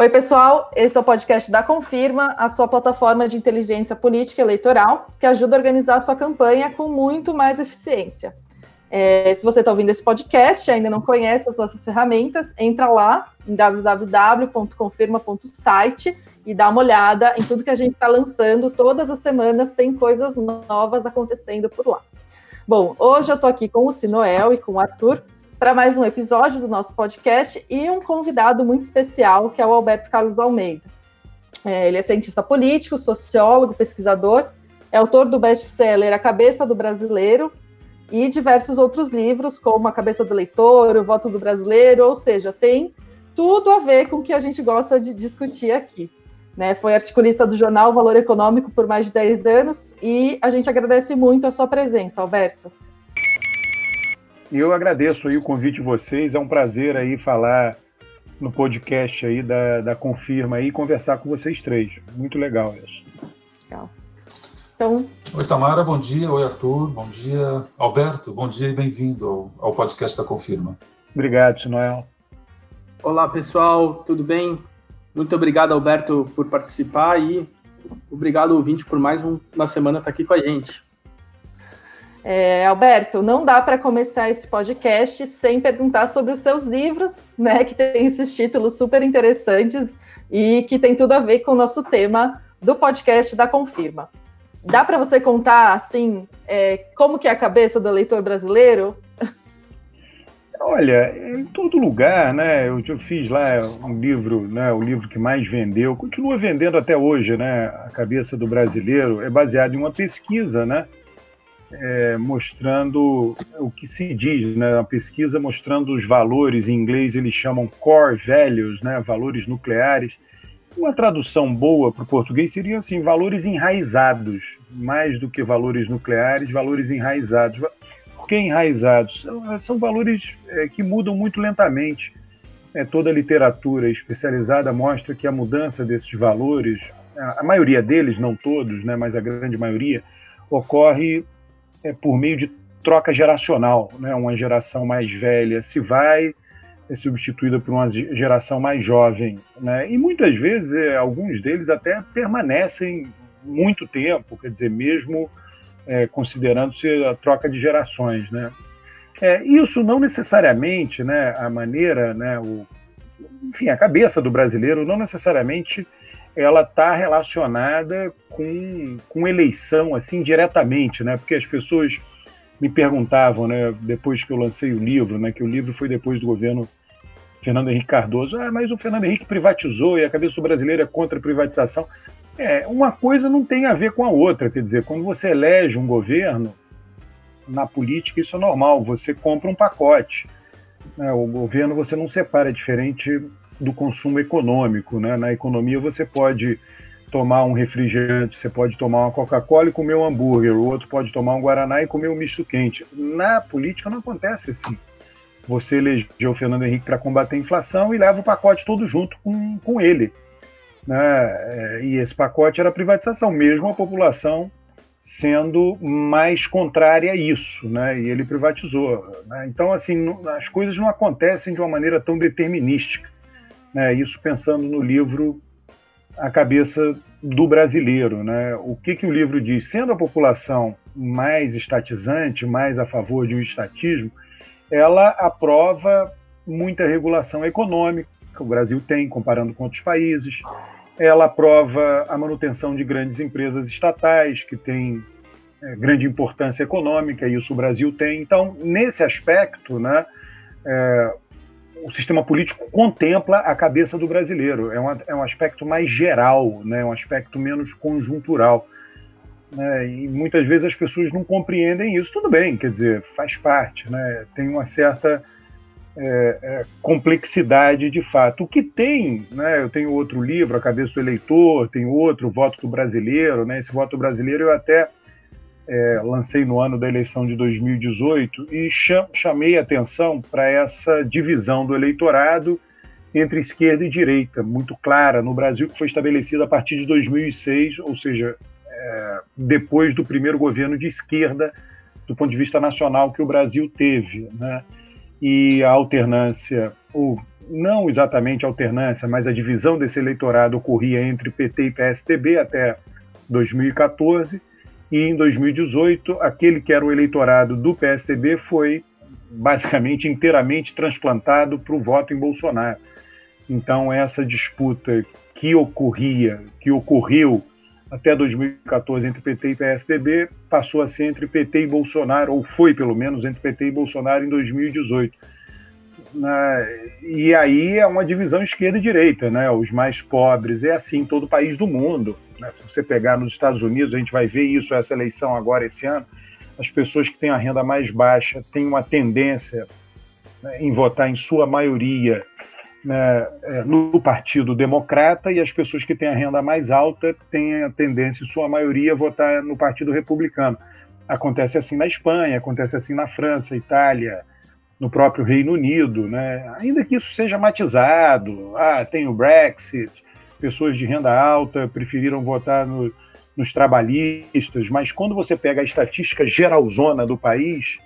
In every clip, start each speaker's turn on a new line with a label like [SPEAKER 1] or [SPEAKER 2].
[SPEAKER 1] Oi, pessoal. Esse é o podcast da Confirma, a sua plataforma de inteligência política eleitoral, que ajuda a organizar a sua campanha com muito mais eficiência. É, se você está ouvindo esse podcast e ainda não conhece as nossas ferramentas, entra lá em www.confirma.site e dá uma olhada em tudo que a gente está lançando. Todas as semanas tem coisas novas acontecendo por lá. Bom, hoje eu estou aqui com o Sinoel e com o Arthur para mais um episódio do nosso podcast e um convidado muito especial, que é o Alberto Carlos Almeida. É, ele é cientista político, sociólogo, pesquisador, é autor do best-seller A Cabeça do Brasileiro e diversos outros livros, como A Cabeça do Leitor, O Voto do Brasileiro, ou seja, tem tudo a ver com o que a gente gosta de discutir aqui. Né? Foi articulista do jornal Valor Econômico por mais de 10 anos e a gente agradece muito a sua presença, Alberto.
[SPEAKER 2] E eu agradeço aí o convite de vocês, é um prazer aí falar no podcast aí da, da Confirma aí e conversar com vocês três. Muito legal isso. Legal.
[SPEAKER 3] Então... Oi, Tamara, bom dia. Oi, Arthur, bom dia. Alberto, bom dia e bem-vindo ao, ao podcast da Confirma.
[SPEAKER 2] Obrigado, Sinoel.
[SPEAKER 4] Olá, pessoal, tudo bem? Muito obrigado, Alberto, por participar e obrigado, ouvinte, por mais um, uma semana estar aqui com a gente.
[SPEAKER 1] É, Alberto, não dá para começar esse podcast sem perguntar sobre os seus livros, né? Que tem esses títulos super interessantes e que tem tudo a ver com o nosso tema do podcast da Confirma. Dá para você contar assim é, como que é a cabeça do leitor brasileiro?
[SPEAKER 2] Olha, em todo lugar, né? Eu, eu fiz lá um livro, né? O livro que mais vendeu, continua vendendo até hoje, né? A cabeça do brasileiro é baseado em uma pesquisa, né? É, mostrando o que se diz, né, uma pesquisa mostrando os valores, em inglês eles chamam core values, né, valores nucleares. Uma tradução boa para o português seria assim, valores enraizados, mais do que valores nucleares, valores enraizados. Por que enraizados? São, são valores é, que mudam muito lentamente. É, toda a literatura especializada mostra que a mudança desses valores, a, a maioria deles, não todos, né, mas a grande maioria, ocorre é, por meio de troca geracional, né? Uma geração mais velha se vai é substituída por uma geração mais jovem, né? E muitas vezes é, alguns deles até permanecem muito tempo, quer dizer, mesmo é, considerando-se a troca de gerações, né? É, isso não necessariamente, né? A maneira, né? O, enfim, a cabeça do brasileiro não necessariamente ela está relacionada com, com eleição, assim, diretamente, né? Porque as pessoas me perguntavam, né, depois que eu lancei o livro, né, que o livro foi depois do governo Fernando Henrique Cardoso, ah, mas o Fernando Henrique privatizou e a cabeça brasileira é contra a privatização. É, uma coisa não tem a ver com a outra, quer dizer, quando você elege um governo, na política isso é normal, você compra um pacote. Né, o governo você não separa, diferente do consumo econômico. Né? Na economia você pode tomar um refrigerante, você pode tomar uma Coca-Cola e comer um hambúrguer, o outro pode tomar um Guaraná e comer um misto quente. Na política não acontece assim. Você elegeu o Fernando Henrique para combater a inflação e leva o pacote todo junto com, com ele. Né? É, e esse pacote era a privatização, mesmo a população sendo mais contrária a isso, né? E ele privatizou. Né? Então, assim, as coisas não acontecem de uma maneira tão determinística. Né? Isso pensando no livro A Cabeça do Brasileiro. Né? O que, que o livro diz? Sendo a população mais estatizante, mais a favor de um estatismo, ela aprova muita regulação econômica, que o Brasil tem, comparando com outros países. Ela aprova a manutenção de grandes empresas estatais, que têm é, grande importância econômica, e isso o Brasil tem. Então, nesse aspecto, né, é, o sistema político contempla a cabeça do brasileiro. É, uma, é um aspecto mais geral, né? um aspecto menos conjuntural. Né? E muitas vezes as pessoas não compreendem isso. Tudo bem, quer dizer, faz parte, né? tem uma certa é, é, complexidade de fato. O que tem, né? eu tenho outro livro, A Cabeça do Eleitor, tem outro, Voto do Brasileiro. Né? Esse voto brasileiro eu até é, lancei no ano da eleição de 2018 e chamei atenção para essa divisão do eleitorado entre esquerda e direita, muito clara no Brasil, que foi estabelecida a partir de 2006, ou seja, é, depois do primeiro governo de esquerda, do ponto de vista nacional, que o Brasil teve. Né? E a alternância, ou não exatamente alternância, mas a divisão desse eleitorado ocorria entre PT e PSDB até 2014, e em 2018, aquele que era o eleitorado do PSDB foi basicamente inteiramente transplantado para o voto em Bolsonaro. Então, essa disputa que ocorria, que ocorreu até 2014 entre PT e PSDB, passou a ser entre PT e Bolsonaro, ou foi pelo menos entre PT e Bolsonaro em 2018. E aí é uma divisão esquerda e direita, né? Os mais pobres, é assim em todo o país do mundo. Né? Se você pegar nos Estados Unidos, a gente vai ver isso, essa eleição agora, esse ano, as pessoas que têm a renda mais baixa têm uma tendência né, em votar, em sua maioria, né, é, no Partido Democrata e as pessoas que têm a renda mais alta têm a tendência, em sua maioria, a votar no Partido Republicano. Acontece assim na Espanha, acontece assim na França, Itália, no próprio Reino Unido, né? ainda que isso seja matizado, ah, tem o Brexit, pessoas de renda alta preferiram votar no, nos trabalhistas, mas quando você pega a estatística geralzona do país,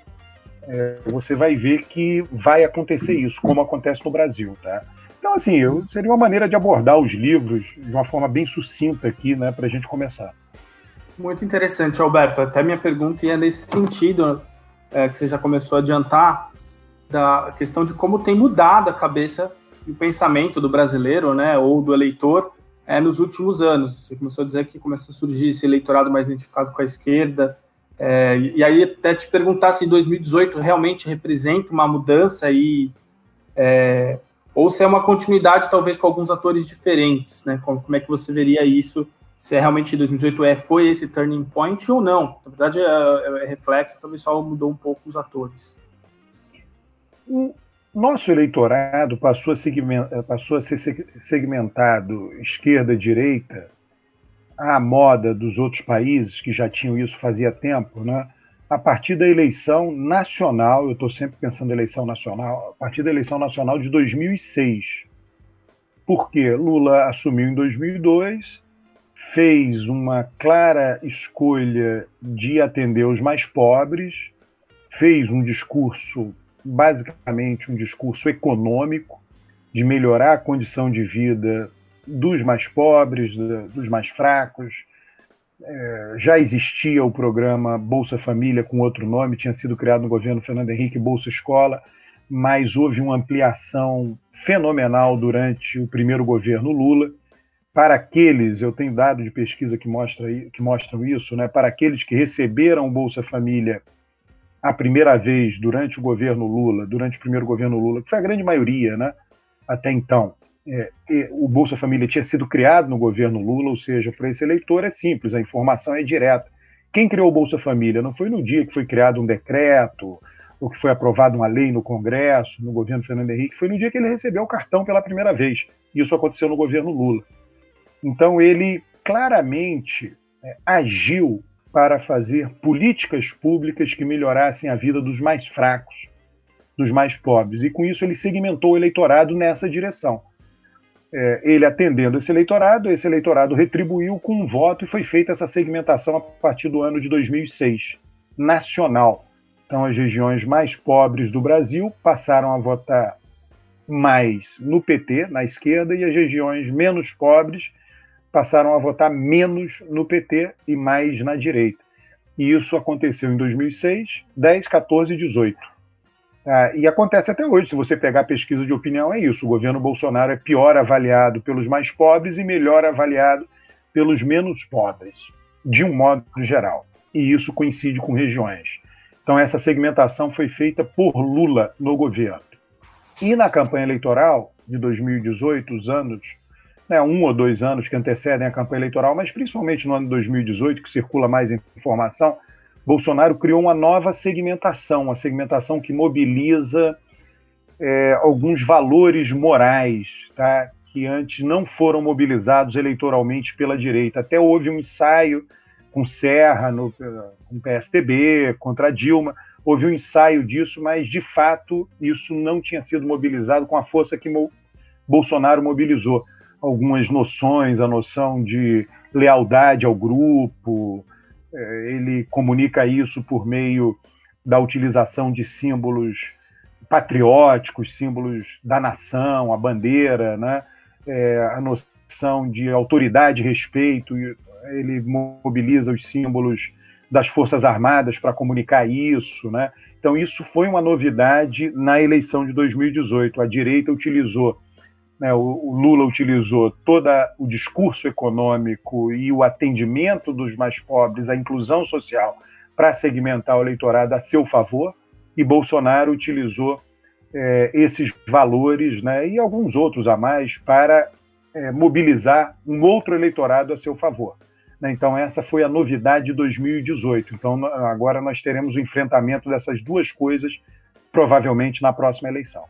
[SPEAKER 2] é, você vai ver que vai acontecer isso, como acontece no Brasil, tá? Então, assim, eu, seria uma maneira de abordar os livros de uma forma bem sucinta aqui, né, para a gente começar.
[SPEAKER 4] Muito interessante, Alberto. Até minha pergunta ia nesse sentido, é, que você já começou a adiantar, da questão de como tem mudado a cabeça e o pensamento do brasileiro, né, ou do eleitor, é, nos últimos anos. Você começou a dizer que começa a surgir esse eleitorado mais identificado com a esquerda, é, e aí até te perguntar se 2018 realmente representa uma mudança aí, é, ou se é uma continuidade talvez com alguns atores diferentes, né? Como, como, é que você veria isso? Se é realmente 2018 é, foi esse turning point ou não? Na verdade é, é, é reflexo, talvez só mudou um pouco os atores.
[SPEAKER 2] O nosso eleitorado passou a, passou a ser segmentado esquerda-direita à moda dos outros países que já tinham isso fazia tempo, né? a partir da eleição nacional, eu estou sempre pensando em eleição nacional, a partir da eleição nacional de 2006. Porque Lula assumiu em 2002, fez uma clara escolha de atender os mais pobres, fez um discurso, basicamente um discurso econômico, de melhorar a condição de vida dos mais pobres, dos mais fracos. É, já existia o programa Bolsa Família com outro nome, tinha sido criado no governo Fernando Henrique, Bolsa Escola, mas houve uma ampliação fenomenal durante o primeiro governo Lula. Para aqueles, eu tenho dado de pesquisa que, mostra, que mostram isso, né, para aqueles que receberam Bolsa Família a primeira vez durante o governo Lula, durante o primeiro governo Lula, que foi a grande maioria, né, até então, é, o Bolsa Família tinha sido criado no governo Lula, ou seja, para esse eleitor é simples, a informação é direta. Quem criou o Bolsa Família não foi no dia que foi criado um decreto ou que foi aprovada uma lei no Congresso, no governo Fernando Henrique, foi no dia que ele recebeu o cartão pela primeira vez. Isso aconteceu no governo Lula. Então ele claramente é, agiu para fazer políticas públicas que melhorassem a vida dos mais fracos, dos mais pobres. E com isso ele segmentou o eleitorado nessa direção é, ele atendendo esse eleitorado, esse eleitorado retribuiu com um voto e foi feita essa segmentação a partir do ano de 2006, nacional. Então, as regiões mais pobres do Brasil passaram a votar mais no PT, na esquerda, e as regiões menos pobres passaram a votar menos no PT e mais na direita. E isso aconteceu em 2006, 10, 14 e 18. Ah, e acontece até hoje, se você pegar a pesquisa de opinião, é isso. O governo Bolsonaro é pior avaliado pelos mais pobres e melhor avaliado pelos menos pobres, de um modo geral. E isso coincide com regiões. Então, essa segmentação foi feita por Lula no governo. E na campanha eleitoral de 2018, os anos, né, um ou dois anos que antecedem a campanha eleitoral, mas principalmente no ano de 2018, que circula mais informação, Bolsonaro criou uma nova segmentação, uma segmentação que mobiliza é, alguns valores morais, tá? que antes não foram mobilizados eleitoralmente pela direita. Até houve um ensaio com Serra, no, com PSDB, contra Dilma, houve um ensaio disso, mas de fato isso não tinha sido mobilizado com a força que Bolsonaro mobilizou. Algumas noções, a noção de lealdade ao grupo, é, ele comunica isso por meio da utilização de símbolos patrióticos, símbolos da nação, a bandeira, né? É, a noção de autoridade e respeito, ele mobiliza os símbolos das Forças Armadas para comunicar isso, né? Então isso foi uma novidade na eleição de 2018. A direita utilizou, né, o, Lula utilizou todo o discurso econômico e o atendimento dos mais pobres, a inclusão social, para segmentar o eleitorado a seu favor, e Bolsonaro utilizou é, esses valores né, e alguns outros a mais para é, mobilizar um outro eleitorado a seu favor. Né? Então, essa foi a novidade de 2018. Então, agora nós teremos o enfrentamento dessas duas coisas, provavelmente na próxima eleição.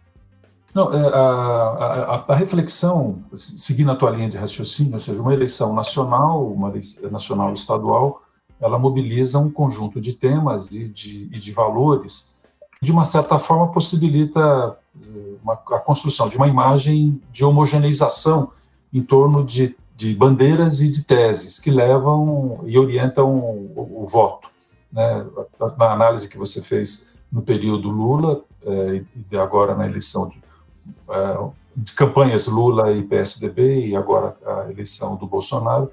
[SPEAKER 3] Não, é, a, a, a, reflexão, seguindo a tua linha de raciocínio, ou seja, uma eleição nacional, uma eleição nacional estadual, ela mobiliza um conjunto de temas e de, e de valores que, de uma certa forma, possibilita eh, uma, a construção de uma imagem de homogeneização em torno de de bandeiras e de teses que levam e orientam o, o voto. Né? Na análise que você fez no período Lula é, e agora na eleição de, de, campanhas Lula e PSDB e agora a eleição do Bolsonaro,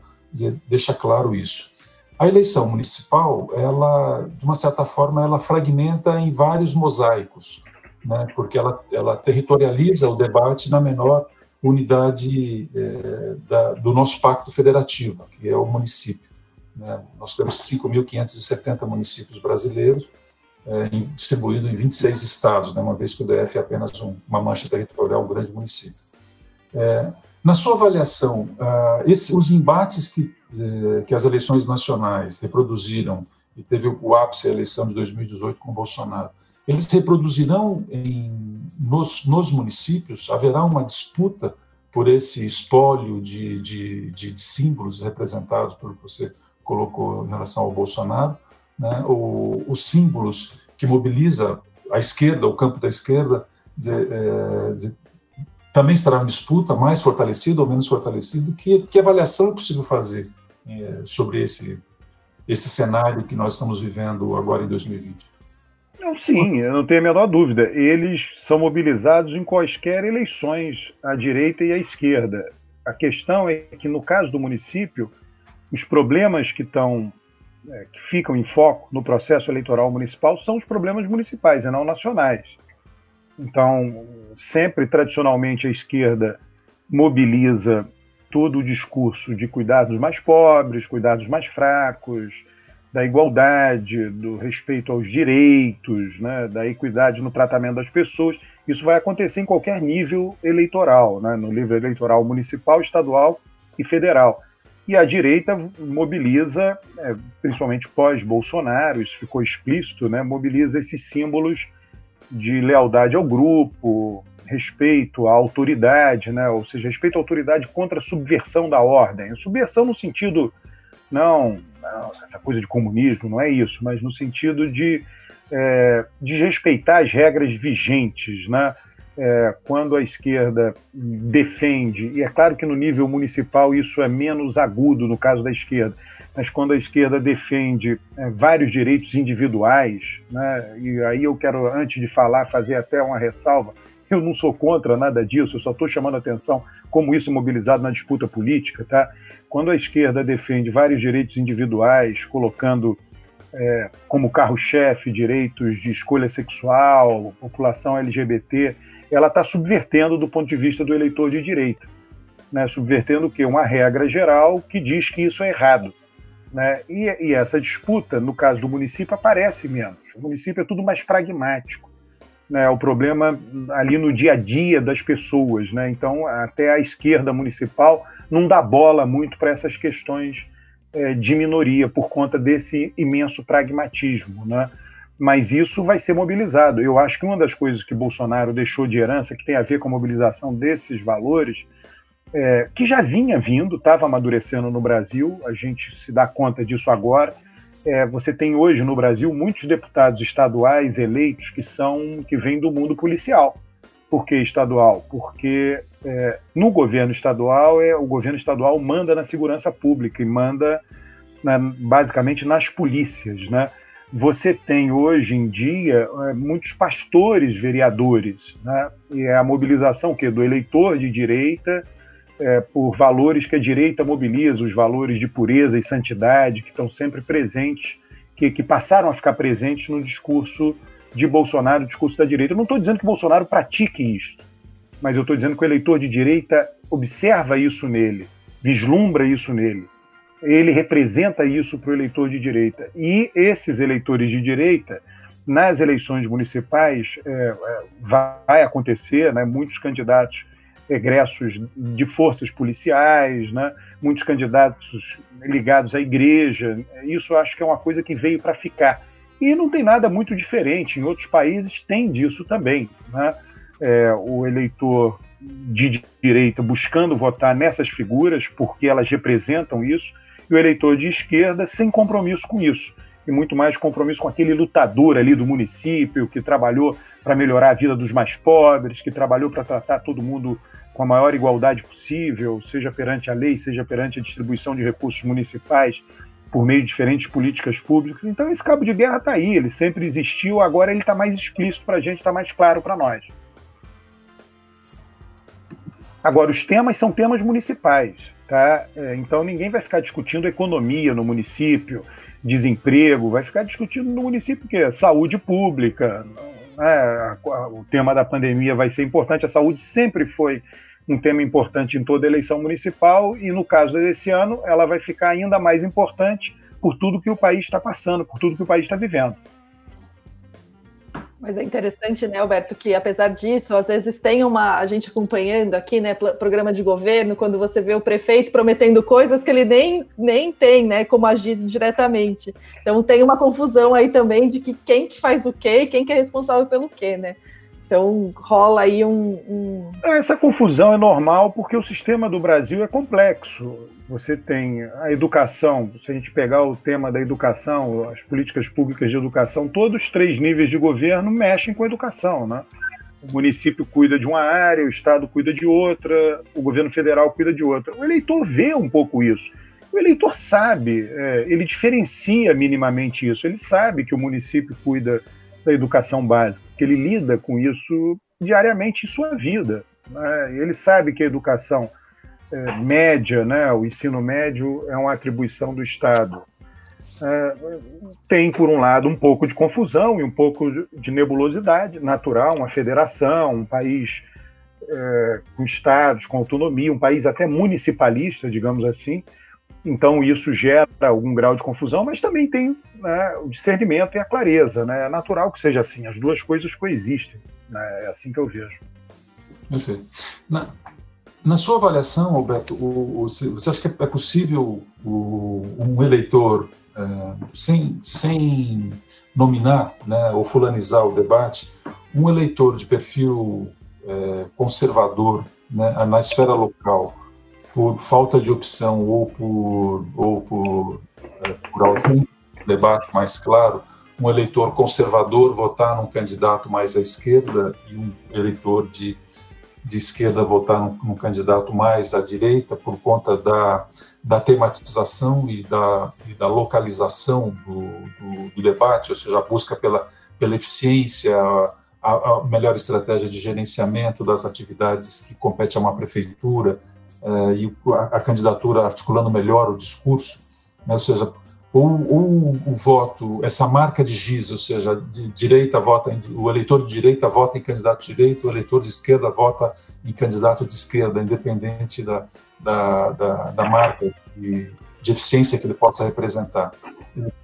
[SPEAKER 3] deixa claro isso. A eleição municipal, ela, de uma certa forma, ela fragmenta em vários mosaicos, né? porque ela, ela territorializa o debate na menor unidade é, da, do nosso pacto federativo, que é o município. Né? Nós temos 5.570 municípios brasileiros, é, distribuídos em 26 estados, né? uma vez que o DF é apenas um, uma mancha territorial, um grande município. É, na sua avaliação, ah, esse, os embates que, é, que as eleições nacionais reproduziram, e teve o ápice a eleição de 2018 com Bolsonaro, eles reproduzirão em, nos, nos, municípios, haverá uma disputa por esse espólio de, de, de, de símbolos representados pelo que você colocou em relação ao Bolsonaro, né? o, os símbolos que mobiliza a esquerda, o campo da esquerda, de, é, de, também estará em disputa, mais fortalecido ou menos fortalecido. Que, que avaliação é possível fazer é, sobre esse, esse cenário que nós estamos vivendo agora em 2020?
[SPEAKER 2] Não, sim, eu não tenho a menor dúvida. Eles são mobilizados em quaisquer eleições, à direita e à esquerda. A questão é que, no caso do município, os problemas que estão é, que ficam em foco no processo eleitoral municipal são os problemas municipais e não nacionais. Então, sempre tradicionalmente a esquerda mobiliza todo o discurso de cuidar dos mais pobres, cuidar dos mais fracos, da igualdade, do respeito aos direitos, né, da equidade no tratamento das pessoas. Isso vai acontecer em qualquer nível eleitoral, né, no nível eleitoral municipal, estadual e federal. E a direita mobiliza, é, principalmente pós-Bolsonaro, isso ficou explícito, né, mobiliza esses símbolos de lealdade ao grupo, respeito à autoridade, né, ou seja, respeito à autoridade contra a subversão da ordem. Subversão no sentido não, não, essa coisa de comunismo, não é isso, mas no sentido de é, desrespeitar as regras vigentes, né? É, quando a esquerda defende, e é claro que no nível municipal isso é menos agudo no caso da esquerda, mas quando a esquerda defende é, vários direitos individuais, né, e aí eu quero, antes de falar, fazer até uma ressalva, eu não sou contra nada disso, eu só estou chamando a atenção como isso é mobilizado na disputa política, tá? Quando a esquerda defende vários direitos individuais, colocando é, como carro-chefe direitos de escolha sexual, população LGBT, ela está subvertendo do ponto de vista do eleitor de direita. Né? Subvertendo o quê? Uma regra geral que diz que isso é errado. Né? E, e essa disputa, no caso do município, aparece menos. O município é tudo mais pragmático. Né? O problema ali no dia a dia das pessoas. Né? Então, até a esquerda municipal não dá bola muito para essas questões é, de minoria por conta desse imenso pragmatismo, né? Mas isso vai ser mobilizado. Eu acho que uma das coisas que Bolsonaro deixou de herança, que tem a ver com a mobilização desses valores, é, que já vinha vindo, estava amadurecendo no Brasil, a gente se dá conta disso agora. É, você tem hoje no Brasil muitos deputados estaduais eleitos que são que vêm do mundo policial. Por que estadual? Porque é, no governo estadual, é, o governo estadual manda na segurança pública e manda né, basicamente nas polícias. Né? Você tem hoje em dia é, muitos pastores vereadores, né? e é a mobilização que do eleitor de direita é, por valores que a direita mobiliza, os valores de pureza e santidade que estão sempre presentes, que, que passaram a ficar presentes no discurso de Bolsonaro, no discurso da direita. Eu não estou dizendo que Bolsonaro pratique isso, mas eu estou dizendo que o eleitor de direita observa isso nele, vislumbra isso nele ele representa isso para o eleitor de direita. E esses eleitores de direita, nas eleições municipais, é, é, vai acontecer, né, muitos candidatos egressos de forças policiais, né, muitos candidatos ligados à igreja. Isso acho que é uma coisa que veio para ficar. E não tem nada muito diferente. Em outros países tem disso também. Né? É, o eleitor de direita buscando votar nessas figuras, porque elas representam isso, e o eleitor de esquerda sem compromisso com isso, e muito mais compromisso com aquele lutador ali do município que trabalhou para melhorar a vida dos mais pobres, que trabalhou para tratar todo mundo com a maior igualdade possível, seja perante a lei, seja perante a distribuição de recursos municipais por meio de diferentes políticas públicas. Então esse cabo de guerra está aí, ele sempre existiu, agora ele está mais explícito para a gente, está mais claro para nós. Agora, os temas são temas municipais. Tá? É, então ninguém vai ficar discutindo economia no município, desemprego, vai ficar discutindo no município que é saúde pública. Né? O tema da pandemia vai ser importante. A saúde sempre foi um tema importante em toda eleição municipal e no caso desse ano ela vai ficar ainda mais importante por tudo que o país está passando, por tudo que o país está vivendo.
[SPEAKER 1] Mas é interessante, né, Alberto, que apesar disso, às vezes tem uma. A gente acompanhando aqui, né, programa de governo, quando você vê o prefeito prometendo coisas que ele nem, nem tem, né, como agir diretamente. Então tem uma confusão aí também de que quem que faz o quê e quem que é responsável pelo quê, né? Então rola aí um, um,
[SPEAKER 2] Essa confusão é normal porque o sistema do Brasil é complexo. Você tem a educação, se a gente pegar o tema da educação, as políticas públicas de educação, todos os três níveis de governo mexem com a educação, né? O município cuida de uma área, o Estado cuida de outra, o governo federal cuida de outra. O eleitor vê um pouco isso. O eleitor sabe, é, ele diferencia minimamente isso. Ele sabe que o município cuida da educação básica, que ele lida com isso diariamente em sua vida. Né? Ele sabe que a educação é, média, né, o ensino médio, é uma atribuição do Estado. É, tem, por um lado, um pouco de confusão e um pouco de nebulosidade natural, uma federação, um país é, com estados, com autonomia, um país até municipalista, digamos assim, então isso gera algum grau de confusão, mas também tem né, o discernimento e a clareza. Né? É natural que seja assim, as duas coisas coexistem. Né? É assim que eu vejo.
[SPEAKER 3] Perfeito. Na, na sua avaliação, Alberto, o, o, você acha que é possível o, um eleitor, é, sem, sem nominar né, ou fulanizar o debate, um eleitor de perfil é, conservador né, na esfera local, por falta de opção ou por, ou por, é, por algum debate mais claro, um eleitor conservador votar num candidato mais à esquerda e um eleitor de, de esquerda votar num, num candidato mais à direita por conta da, da tematização e da, e da localização do, do, do, debate, ou seja, a busca pela, pela eficiência, a, a melhor estratégia de gerenciamento das atividades que compete a uma prefeitura, uh, e a, candidatura articulando melhor o discurso, né, ou seja, ou, ou, o voto, essa marca de giz, ou seja, de direita vota, o eleitor de direita vota em candidato de direita, o eleitor de esquerda vota em candidato de esquerda, independente da, da, da, da marca de, de, eficiência que ele possa representar.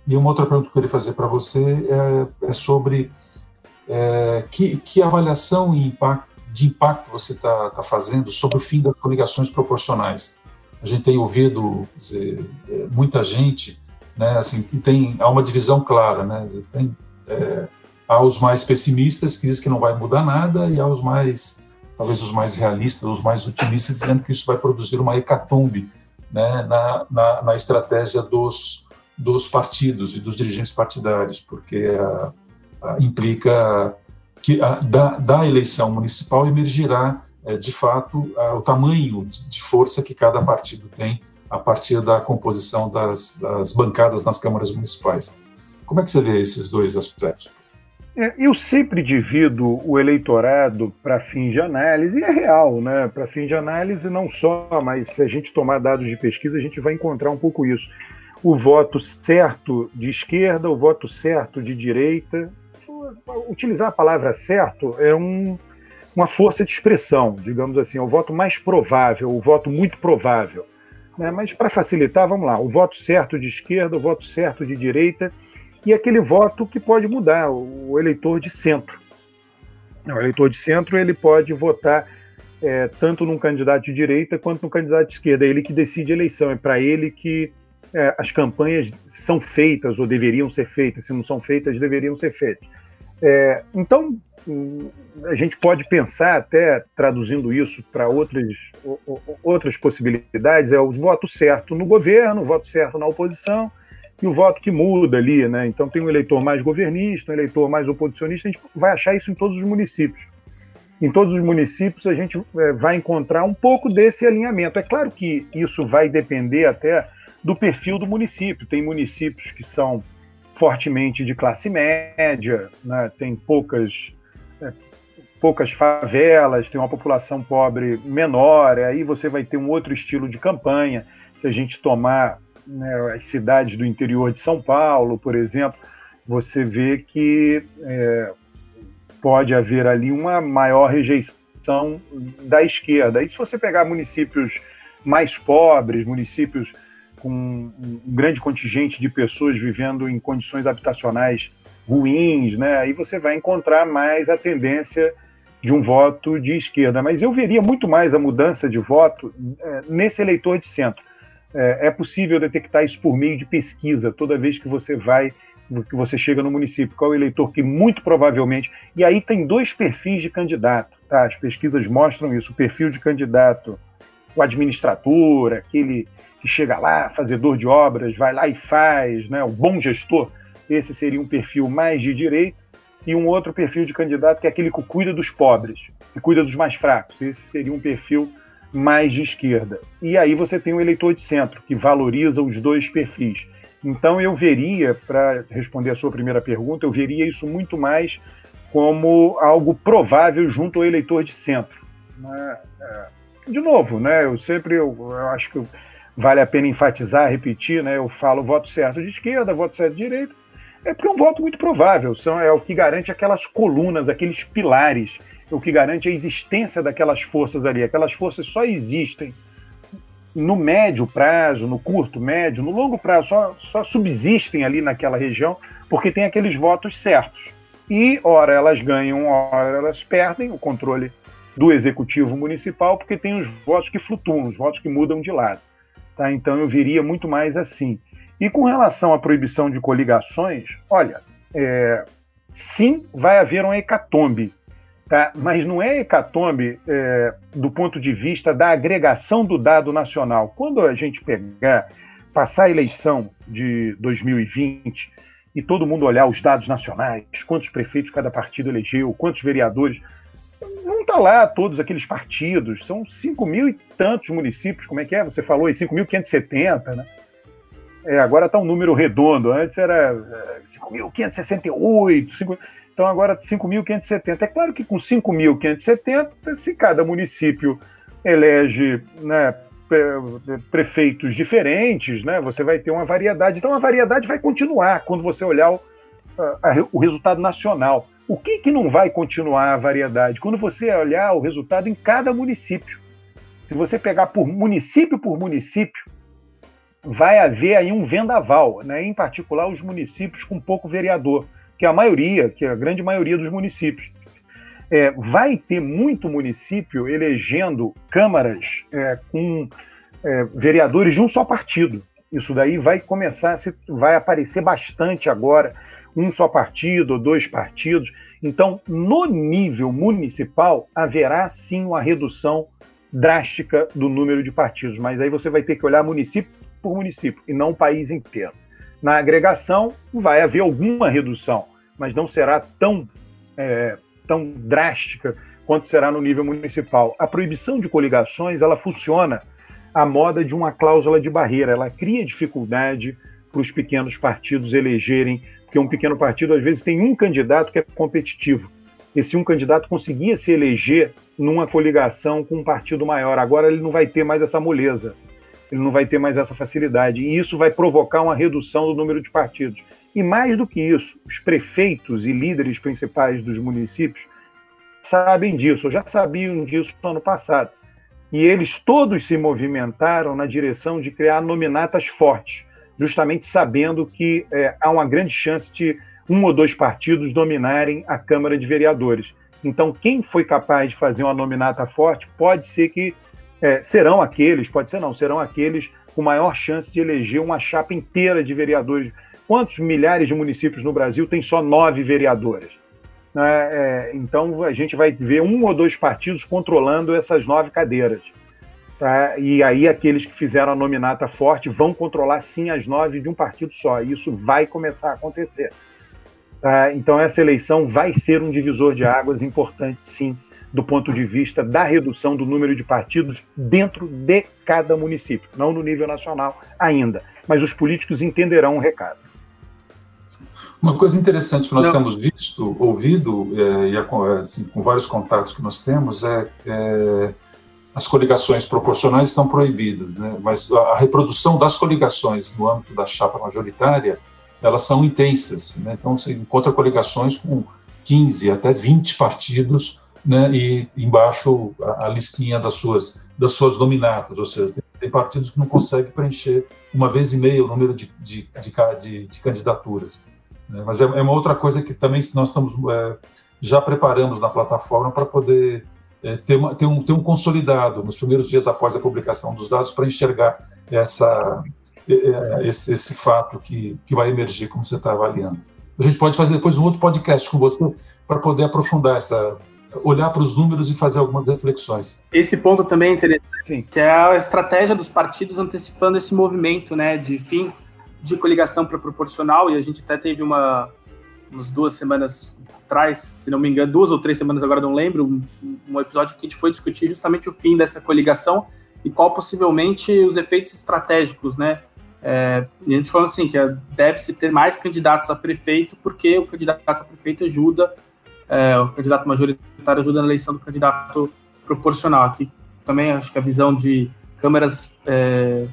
[SPEAKER 3] E uma outra pergunta que eu queria fazer para você é, é sobre é, que, que avaliação e impacto de impacto você está tá fazendo sobre o fim das coligações proporcionais. A gente tem ouvido dizer, é, muita gente, né, assim, que tem há uma divisão clara, né, tem, é, há os mais pessimistas que dizem que não vai mudar nada e há os mais, talvez os mais realistas, os mais otimistas dizendo que isso vai produzir uma hecatombe, né, na, na, na estratégia dos dos partidos e dos dirigentes partidários, porque a, a, implica que a, da, da, eleição municipal emergirá, é, de fato, a, o tamanho de força que cada partido tem a partir da composição das, das bancadas nas câmaras municipais. Como é que você vê esses dois aspectos?
[SPEAKER 2] É, eu sempre divido o eleitorado para fins de análise, e é real, né? Para fins de análise, não só, mas se a gente tomar dados de pesquisa, a gente vai encontrar um pouco isso. O voto certo de esquerda, o voto certo de direita. Utilizar a palavra certo é um, uma força de expressão, digamos assim, é o voto mais provável, o voto muito provável. Né? Mas para facilitar, vamos lá: o voto certo de esquerda, o voto certo de direita e aquele voto que pode mudar, o eleitor de centro. O eleitor de centro ele pode votar é, tanto num candidato de direita quanto num candidato de esquerda. É ele que decide a eleição, é para ele que é, as campanhas são feitas ou deveriam ser feitas. Se não são feitas, deveriam ser feitas. É, então, a gente pode pensar, até traduzindo isso para outras, outras possibilidades, é o voto certo no governo, o voto certo na oposição e o voto que muda ali, né? Então tem um eleitor mais governista, um eleitor mais oposicionista, a gente vai achar isso em todos os municípios. Em todos os municípios a gente é, vai encontrar um pouco desse alinhamento. É claro que isso vai depender até do perfil do município. Tem municípios que são fortemente de classe média, né? tem poucas, é, poucas favelas, tem uma população pobre menor, aí você vai ter um outro estilo de campanha. Se a gente tomar né, as cidades do interior de São Paulo, por exemplo, você vê que é, pode haver ali uma maior rejeição da esquerda. E se você pegar municípios mais pobres, municípios com um grande contingente de pessoas vivendo em condições habitacionais ruins, né, aí você vai encontrar mais a tendência de um voto de esquerda. Mas eu veria muito mais a mudança de voto é, nesse eleitor de centro é, é possível detectar isso por meio de pesquisa, toda vez que você vai, que você chega no município, qual é o eleitor que muito provavelmente. E aí tem dois perfis de candidato, tá? As pesquisas mostram isso: o perfil de candidato, o administrador, aquele que chega lá, fazedor de obras, vai lá e faz, né? O bom gestor. Esse seria um perfil mais de direita. E um outro perfil de candidato que é aquele que cuida dos pobres, que cuida dos mais fracos. Esse seria um perfil mais de esquerda. E aí você tem o eleitor de centro, que valoriza os dois perfis. Então eu veria, para responder a sua primeira pergunta, eu veria isso muito mais como algo provável junto ao eleitor de centro. Né? É, de novo, né, eu sempre eu, eu acho que vale a pena enfatizar, repetir, né, eu falo voto certo de esquerda, voto certo de direita, é porque é um voto muito provável, são, é o que garante aquelas colunas, aqueles pilares o que garante a existência daquelas forças ali. Aquelas forças só existem no médio prazo, no curto, médio, no longo prazo, só, só subsistem ali naquela região porque tem aqueles votos certos. E, ora, elas ganham, ora, elas perdem o controle do executivo municipal porque tem os votos que flutuam, os votos que mudam de lado. Tá? Então, eu viria muito mais assim. E com relação à proibição de coligações, olha, é, sim, vai haver uma hecatombe Tá? Mas não é hecatombe é, do ponto de vista da agregação do dado nacional. Quando a gente pegar, passar a eleição de 2020 e todo mundo olhar os dados nacionais, quantos prefeitos cada partido elegeu, quantos vereadores, não está lá todos aqueles partidos, são 5 mil e tantos municípios, como é que é? Você falou aí, 5.570, né? É, agora está um número redondo, antes era 5.568, é, 5... Então agora 5.570. É claro que com 5.570, se cada município elege né, prefeitos diferentes, né, você vai ter uma variedade. Então a variedade vai continuar quando você olhar o, a, o resultado nacional. O que, que não vai continuar a variedade? Quando você olhar o resultado em cada município. Se você pegar por município por município, vai haver aí um vendaval, né? em particular os municípios com pouco vereador que a maioria, que a grande maioria dos municípios. É, vai ter muito município elegendo câmaras é, com é, vereadores de um só partido. Isso daí vai começar, vai aparecer bastante agora, um só partido, dois partidos. Então, no nível municipal, haverá sim uma redução drástica do número de partidos, mas aí você vai ter que olhar município por município e não o país inteiro. Na agregação, vai haver alguma redução, mas não será tão, é, tão drástica quanto será no nível municipal. A proibição de coligações ela funciona à moda de uma cláusula de barreira, ela cria dificuldade para os pequenos partidos elegerem, porque um pequeno partido às vezes tem um candidato que é competitivo. Esse um candidato conseguia se eleger numa coligação com um partido maior. Agora ele não vai ter mais essa moleza, ele não vai ter mais essa facilidade. E isso vai provocar uma redução do número de partidos. E mais do que isso, os prefeitos e líderes principais dos municípios sabem disso, já sabiam disso no ano passado. E eles todos se movimentaram na direção de criar nominatas fortes, justamente sabendo que é, há uma grande chance de um ou dois partidos dominarem a Câmara de Vereadores. Então, quem foi capaz de fazer uma nominata forte pode ser que é, serão aqueles, pode ser não, serão aqueles com maior chance de eleger uma chapa inteira de vereadores. Quantos milhares de municípios no Brasil têm só nove vereadores? Né? É, então a gente vai ver um ou dois partidos controlando essas nove cadeiras. Tá? E aí aqueles que fizeram a nominata forte vão controlar sim as nove de um partido só. E isso vai começar a acontecer. Tá? Então essa eleição vai ser um divisor de águas importante, sim, do ponto de vista da redução do número de partidos dentro de cada município, não no nível nacional ainda. Mas os políticos entenderão o recado.
[SPEAKER 3] Uma coisa interessante que nós Não. temos visto, ouvido, é, e assim, com vários contatos que nós temos, é, é as coligações proporcionais estão proibidas, né? mas a, reprodução das coligações no âmbito da chapa majoritária, elas são intensas. Né? Então, você encontra coligações com 15 até 20 partidos né? e embaixo a, a listinha das suas, das suas dominatas, ou seja, tem, partidos que não conseguem preencher uma vez e meia o número de, de, de, de, de candidaturas. Né? Mas é, é, uma outra coisa que também nós estamos é, já preparamos na plataforma para poder é, ter, uma, ter, um, ter um consolidado nos primeiros dias após a publicação dos dados para enxergar essa, é, é, esse, esse fato que, que vai emergir, como você está avaliando. A gente pode fazer depois um outro podcast com você para poder aprofundar essa, olhar para os números e fazer algumas reflexões.
[SPEAKER 4] Esse ponto também é interessante, que é a estratégia dos partidos antecipando esse movimento, né, de fim de coligação para proporcional, e a gente até teve uma, umas duas semanas atrás, se não me engano, duas ou três semanas agora, não lembro, um, um episódio que a gente foi discutir justamente o fim dessa coligação e qual possivelmente os efeitos estratégicos, né? É, e a gente falou assim que é, deve-se ter mais candidatos a prefeito, porque o candidato a prefeito ajuda, é, o candidato majoritário ajuda na eleição do candidato proporcional. Aqui também acho que a visão de câmaras é,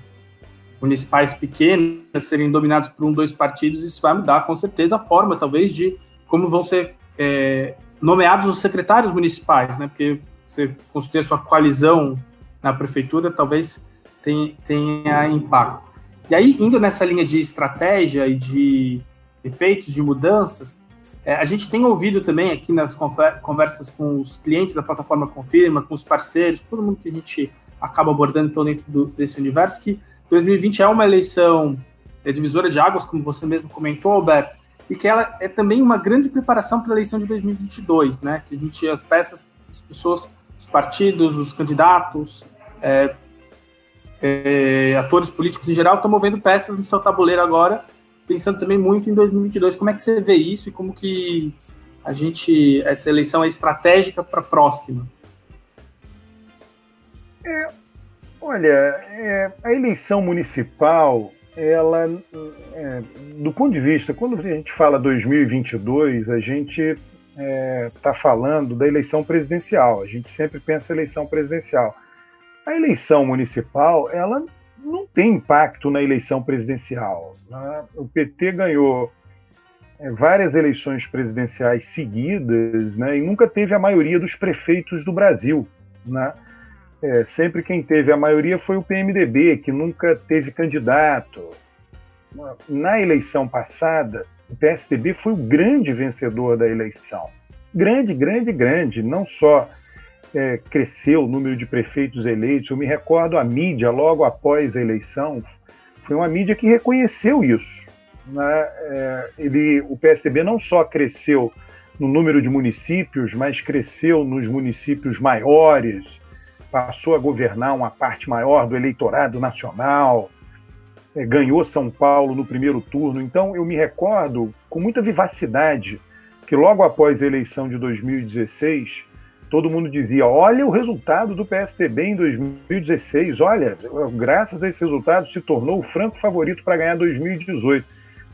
[SPEAKER 4] municipais pequenas serem dominados por um, dois partidos, isso vai mudar com certeza a forma, talvez, de como vão ser é, nomeados os secretários municipais, né? Porque você construir a sua coalizão na prefeitura talvez tenha, tenha impacto. E aí, indo nessa linha de estratégia e de efeitos de mudanças, é, a gente tem ouvido também aqui nas conversas com os clientes da plataforma Confirma, com os parceiros, todo mundo que a gente acaba abordando então dentro do, desse universo, que 2020 é uma eleição é, divisora de águas, como você mesmo comentou, Alberto, e que ela é também uma grande preparação para a eleição de 2022, né? Que a gente, as peças, as pessoas, os partidos, os candidatos, é, é, atores políticos em geral estão movendo peças no seu tabuleiro agora, pensando também muito em 2022. Como é que você vê isso e como que a gente, essa eleição é estratégica para a próxima?
[SPEAKER 2] É, Olha, é, a eleição municipal, ela, é, do ponto de vista, quando a gente fala 2022, a gente está é, tá falando da eleição presidencial. A gente sempre pensa eleição presidencial. A eleição municipal, ela não tem impacto na eleição presidencial. Né? O PT ganhou é, várias eleições presidenciais seguidas né? e nunca teve a maioria dos prefeitos do Brasil. Né? É, sempre quem teve a maioria foi o PMDB, que nunca teve candidato. Na eleição passada, o PSDB foi o grande vencedor da eleição. Grande, grande, grande. Não só é, cresceu o número de prefeitos eleitos, eu me recordo a mídia, logo após a eleição, foi uma mídia que reconheceu isso. Né? É, ele, o PSDB não só cresceu no número de municípios, mas cresceu nos municípios maiores, passou a governar uma parte maior do eleitorado nacional, é, ganhou São Paulo no primeiro turno. Então, eu me recordo com muita vivacidade que logo após a eleição de 2016, todo mundo dizia: olha o resultado do PSDB em 2016, olha, graças a esse resultado se tornou o franco favorito para ganhar 2018.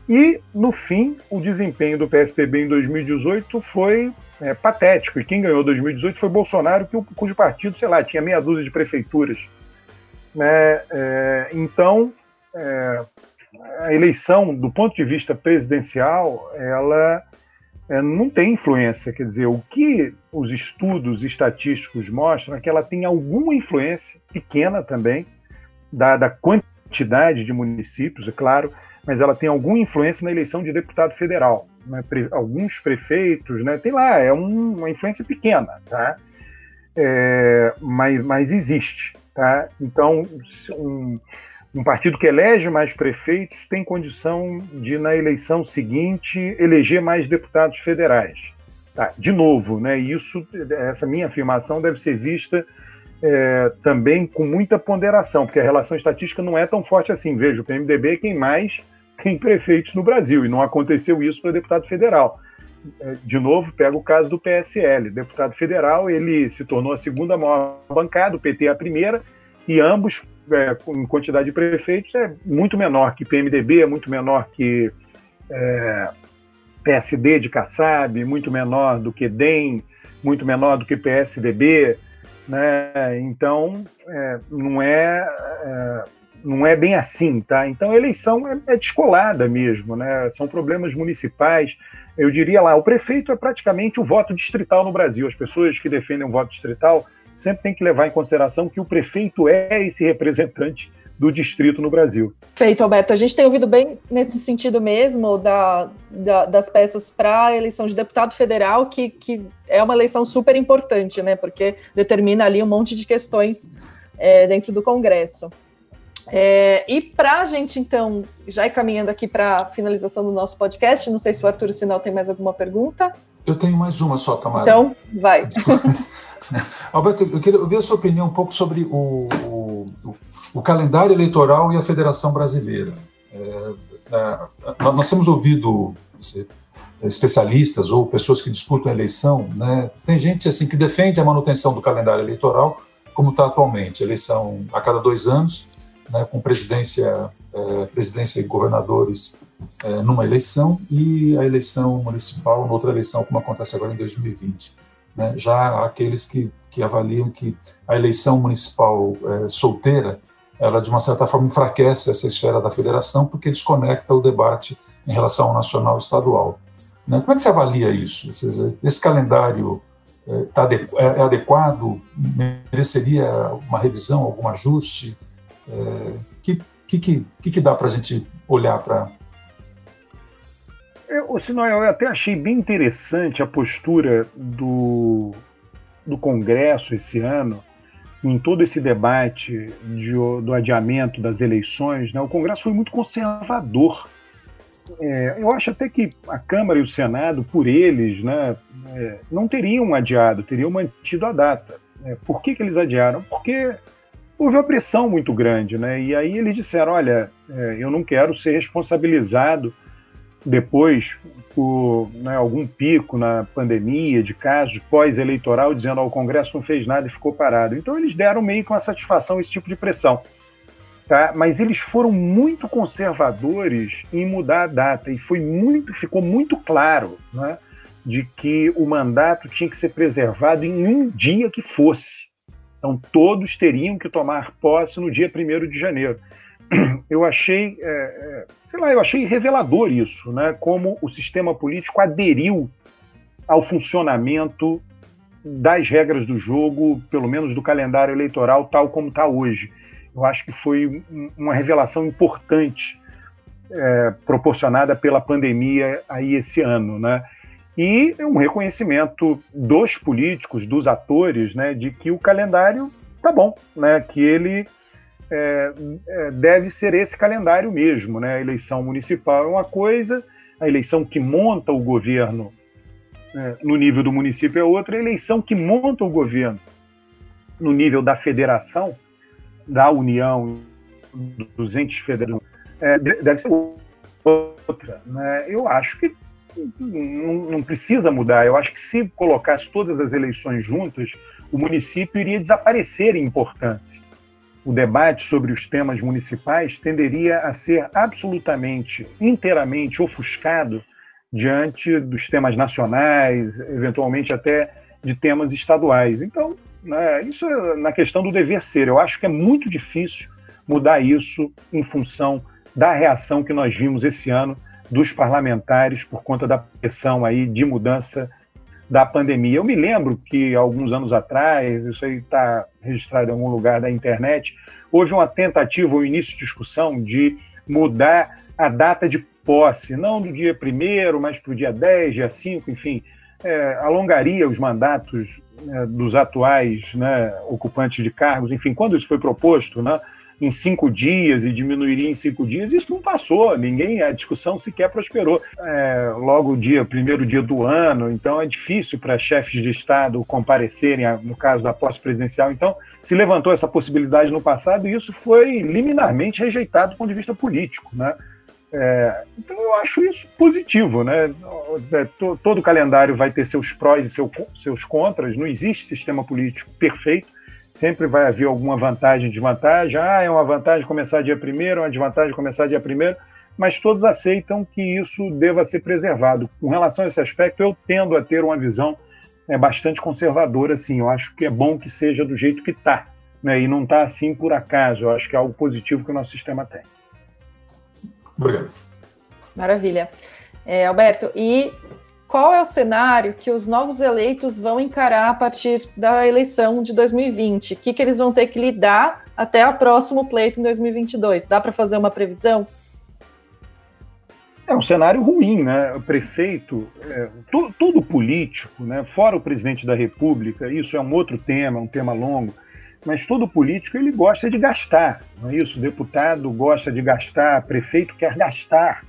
[SPEAKER 2] E, no fim, o desempenho do PSDB em 2018 foi é, patético. E quem ganhou 2018 foi Bolsonaro, que, cujo partido, sei lá, tinha meia dúzia de prefeituras. Né? É, então, é, a eleição, do ponto de vista presidencial, ela é, não tem influência. Quer dizer, o que os estudos estatísticos mostram é que ela tem alguma influência, pequena também, dada a quantidade de municípios, é claro, mas ela tem alguma influência na eleição de deputado federal. Né? Pre alguns prefeitos, né? tem lá, é um, uma influência pequena, tá? É, mas, mas existe. Tá? Então, um, um partido que elege mais prefeitos tem condição de, na eleição seguinte, eleger mais deputados federais. Tá, de novo, né, isso, essa minha afirmação deve ser vista é, também com muita ponderação, porque a relação estatística não é tão forte assim. Veja, o PMDB é quem mais tem prefeitos no Brasil, e não aconteceu isso para deputado federal. É, de novo, pega o caso do PSL. Deputado federal, ele se tornou a segunda maior bancada, o PT a primeira, e ambos, é, em quantidade de prefeitos, é muito menor que PMDB, é muito menor que é, PSD de Kassab, muito menor do que DEM, muito menor do que PSDB, né? Então, é, não é, é, não é bem assim, tá? Então, a eleição é, é descolada mesmo, né? São problemas municipais. Eu diria lá, o prefeito é praticamente o voto distrital no Brasil. As pessoas que defendem o voto distrital sempre tem que levar em consideração que o prefeito é esse representante do distrito no Brasil.
[SPEAKER 1] Feito, Alberto. A gente tem ouvido bem nesse sentido mesmo da, da das peças para a eleição de deputado federal, que, que é uma eleição super importante, né? Porque determina ali um monte de questões é, dentro do Congresso. É, e para a gente, então, já ir caminhando aqui para a finalização do nosso podcast, não sei se o Arthur Sinal tem mais alguma pergunta.
[SPEAKER 3] Eu tenho mais uma só, Tamara.
[SPEAKER 1] Então, vai.
[SPEAKER 3] Alberto, eu queria ouvir a sua opinião um pouco sobre o, o, o calendário eleitoral e a Federação Brasileira. É, é, nós temos ouvido especialistas ou pessoas que disputam a eleição, né? tem gente assim que defende a manutenção do calendário eleitoral como está atualmente, eleição a cada dois anos, né, com presidência, é, presidência e governadores é, numa eleição e a eleição municipal noutra eleição, como acontece agora em 2020. Né? Já aqueles que, que avaliam que a eleição municipal é, solteira, ela de uma certa forma enfraquece essa esfera da federação porque desconecta o debate em relação ao nacional e estadual. Né? Como é que você avalia isso? Seja, esse calendário é, tá é, é adequado? Mereceria uma revisão, algum ajuste? O é, que, que, que, que dá para a gente olhar para
[SPEAKER 2] eu, Sinoel, eu até achei bem interessante a postura do, do Congresso esse ano, em todo esse debate de, do adiamento das eleições. Né? O Congresso foi muito conservador. É, eu acho até que a Câmara e o Senado, por eles, né, é, não teriam adiado, teriam mantido a data. É, por que, que eles adiaram? Porque houve uma pressão muito grande, né? E aí eles disseram: olha, é, eu não quero ser responsabilizado depois por né, algum pico na pandemia de casos pós-eleitoral, dizendo que o Congresso não fez nada e ficou parado. Então eles deram meio que uma satisfação esse tipo de pressão. Tá? Mas eles foram muito conservadores em mudar a data e foi muito, ficou muito claro né, de que o mandato tinha que ser preservado em um dia que fosse. Então todos teriam que tomar posse no dia 1 de janeiro. eu achei, é, é, sei lá, eu achei revelador isso, né? Como o sistema político aderiu ao funcionamento das regras do jogo, pelo menos do calendário eleitoral, tal como está hoje. Eu acho que foi uma revelação importante é, proporcionada pela pandemia aí esse ano, né? E um reconhecimento dos políticos, dos atores, né, de que o calendário tá bom, né? Que ele é, é, deve ser esse calendário mesmo. Né? A eleição municipal é uma coisa, a eleição que monta o governo é, no nível do município é outra, a eleição que monta o governo no nível da federação, da União, dos entes federais, é, deve ser outra. Né? Eu acho que não, precisa mudar. Eu acho que se colocasse todas as eleições juntas, o município iria desaparecer em importância o debate sobre os temas municipais tenderia a ser absolutamente, inteiramente ofuscado diante dos temas nacionais, eventualmente até de temas estaduais. Então, né, isso é na questão do dever ser. Eu acho que é muito difícil mudar isso em função da reação que nós vimos esse ano dos parlamentares por conta da pressão aí de mudança da pandemia. Eu me lembro que alguns anos atrás, isso aí está registrado em algum lugar da internet, houve uma tentativa, um início de discussão de mudar a data de posse, não do dia 1 mas para o dia 10, dia 5, enfim, é, alongaria os mandatos né, dos atuais né, ocupantes de cargos, enfim, quando isso foi proposto, né, em cinco dias e diminuiria em cinco dias, isso não passou, ninguém, a discussão sequer prosperou. É, logo o dia, primeiro dia do ano, então é difícil para chefes de Estado comparecerem, no caso da posse presidencial. Então, se levantou essa possibilidade no passado e isso foi liminarmente rejeitado do ponto de vista político, né? É, então eu acho isso positivo, né? É, todo calendário vai ter seus prós e seu, seus contras. Não existe sistema político perfeito sempre vai haver alguma vantagem e desvantagem. Ah, é uma vantagem começar dia primeiro, uma desvantagem começar dia primeiro, mas todos aceitam que isso deva ser preservado. Com relação a esse aspecto, eu tendo a ter uma visão é, bastante conservadora, assim. Eu acho que é bom que seja do jeito que está, né? e não está assim por acaso. Eu acho que é algo positivo que o nosso sistema tem.
[SPEAKER 3] Obrigado.
[SPEAKER 1] Maravilha. É, Alberto, e qual é o cenário que os novos eleitos vão encarar a partir da eleição de 2020? O que, que eles vão ter que lidar até o próximo pleito em 2022? Dá para fazer uma previsão?
[SPEAKER 2] É um cenário ruim, né? O prefeito, é, todo, político, né? fora o presidente da República, isso é um outro tema, um tema longo, mas todo político ele gosta de gastar, não é isso? O deputado gosta de gastar, prefeito quer gastar.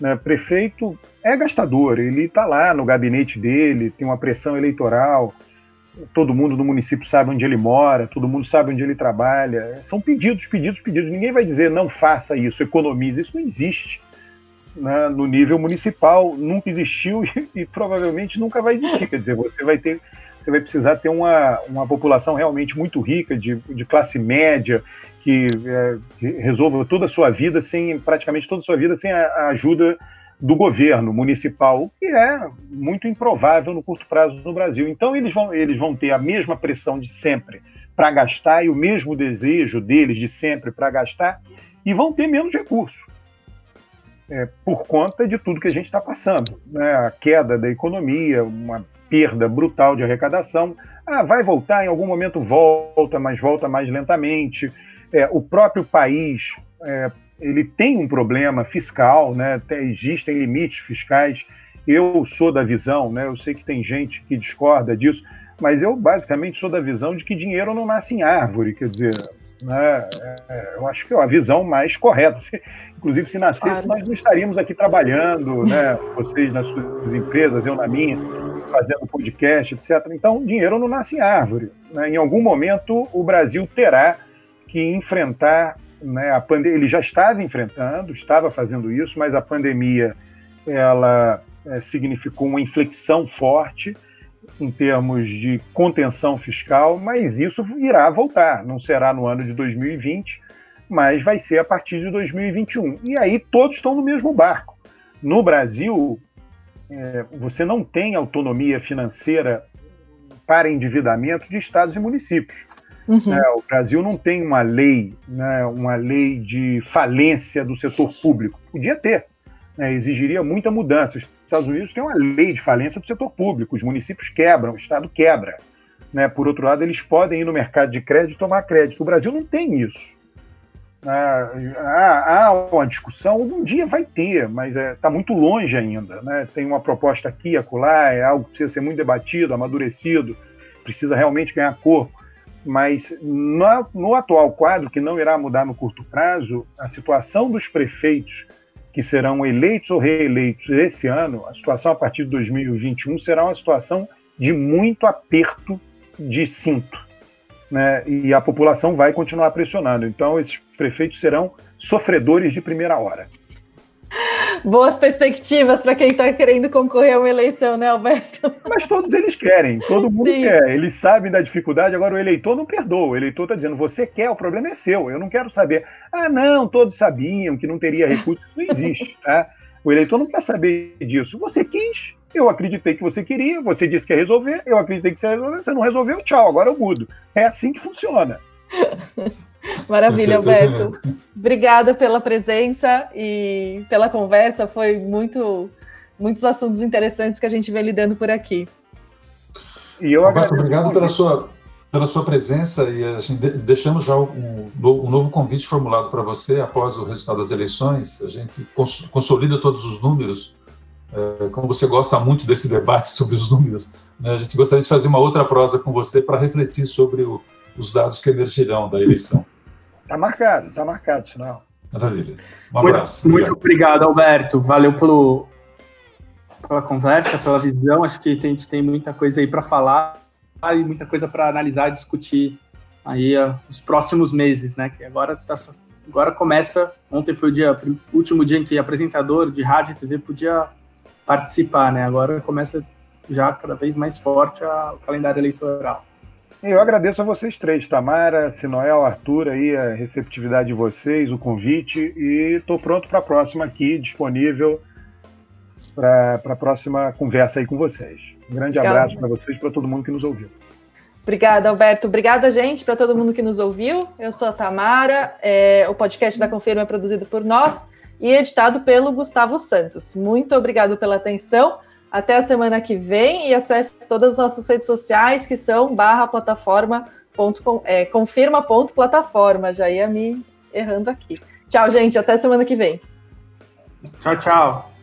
[SPEAKER 2] Né? Prefeito é gastador, ele está lá no gabinete dele, tem uma pressão eleitoral, todo mundo no município sabe onde ele mora, todo mundo sabe onde ele trabalha. São pedidos, pedidos, pedidos. Ninguém vai dizer não faça isso, economize. Isso não existe né, no nível municipal, nunca existiu e, e, provavelmente nunca vai existir. Quer dizer, você vai ter, você vai precisar ter uma, uma população realmente muito rica, de, de classe média, que, é, resolva toda a sua vida sem, praticamente toda a sua vida sem a, a ajuda do governo municipal, que é muito improvável no curto prazo no Brasil. Então, eles vão, eles vão ter a mesma pressão de sempre para gastar e o mesmo desejo deles de sempre para gastar e vão ter menos recursos. É, por conta de tudo que a gente está passando. Né? A queda da economia, uma perda brutal de arrecadação. Ah, vai voltar, em algum momento volta, mas volta mais lentamente. É, o próprio país é, ele tem um problema fiscal, né? existem limites fiscais. Eu sou da visão, né? eu sei que tem gente que discorda disso, mas eu basicamente sou da visão de que dinheiro não nasce em árvore, quer dizer, né? É, eu acho que é a visão mais correta. Se, inclusive, se nascesse, nós não estaríamos aqui trabalhando, né? vocês nas suas empresas, eu na minha, fazendo podcast, etc. Então, dinheiro não nasce em árvore. Né? Em algum momento, o Brasil terá que enfrentar né, a pande ele já estava enfrentando, estava fazendo isso, mas a pandemia ela é, significou uma inflexão forte em termos de contenção fiscal, mas isso irá voltar. Não será no ano de 2020, mas vai ser a partir de 2021. E aí todos estão no mesmo barco. No Brasil, é, você não tem autonomia financeira para endividamento de estados e municípios. Uhum. É, o Brasil não tem uma lei, né, uma lei de falência do setor público. Podia ter, né, exigiria muita mudança. Os Estados Unidos têm uma lei de falência do setor público, os municípios quebram, o Estado quebra. Né? Por outro lado, eles podem ir no mercado de crédito tomar crédito. O Brasil não tem isso. Ah, há, há uma discussão, algum dia vai ter, mas está é, tá muito longe ainda. Né? Tem uma proposta aqui, acolá, é algo que precisa ser muito debatido, amadurecido, precisa realmente ganhar corpo mas no, no, atual quadro, que não irá mudar no curto prazo, a situação dos prefeitos que serão eleitos ou reeleitos esse ano, a situação a partir de 2021 será uma situação de muito aperto de cinto. Né? E a população vai continuar pressionando. Então, esses prefeitos serão sofredores de primeira hora.
[SPEAKER 1] Boas perspectivas para quem está querendo concorrer a uma eleição, né, Alberto?
[SPEAKER 2] Mas todos eles querem, todo mundo Sim. quer. Eles sabem da dificuldade, agora o eleitor não perdoa. O eleitor está dizendo, você quer, o problema é seu, eu não quero saber. Ah, não, todos sabiam que não teria recurso, isso não existe. Tá? O eleitor não quer saber disso. Você quis, eu acreditei que você queria, você disse que ia resolver, eu acreditei que você ia resolver, você não resolveu, tchau, agora eu mudo. É assim que funciona.
[SPEAKER 1] Maravilha, Alberto. Obrigada pela presença e pela conversa. Foi muito, muitos assuntos interessantes que a gente vem lidando por aqui.
[SPEAKER 3] E eu Alberto, obrigado pela sua, pela sua presença e assim, deixamos já um, um novo convite formulado para você após o resultado das eleições. A gente consolida todos os números. É, como você gosta muito desse debate sobre os números, né, a gente gostaria de fazer uma outra prosa com você para refletir sobre o, os dados que emergirão da eleição.
[SPEAKER 2] Tá marcado, tá marcado, sinal.
[SPEAKER 3] Maravilha. Um abraço.
[SPEAKER 4] Muito, muito obrigado, Alberto. Valeu pelo, pela conversa, pela visão. Acho que a gente tem muita coisa aí para falar e muita coisa para analisar e discutir aí uh, os próximos meses, né? Que agora tá, agora começa. Ontem foi o dia, último dia em que apresentador de rádio e TV podia participar, né? Agora começa já cada vez mais forte a, o calendário eleitoral.
[SPEAKER 2] Eu agradeço a vocês três, Tamara, Sinoel, Arthur, aí, a receptividade de vocês, o convite, e estou pronto para a próxima aqui, disponível para a próxima conversa aí com vocês. Um grande abraço para vocês e para todo mundo que nos ouviu.
[SPEAKER 1] Obrigada, Alberto. Obrigada, gente, para todo mundo que nos ouviu. Eu sou a Tamara, é, o podcast da Confirma é produzido por nós e editado pelo Gustavo Santos. Muito obrigado pela atenção. Até a semana que vem e acesse todas as nossas redes sociais que são barra plataforma ponto, é, confirma ponto plataforma. Já ia me errando aqui. Tchau, gente. Até semana que vem.
[SPEAKER 4] Tchau, tchau.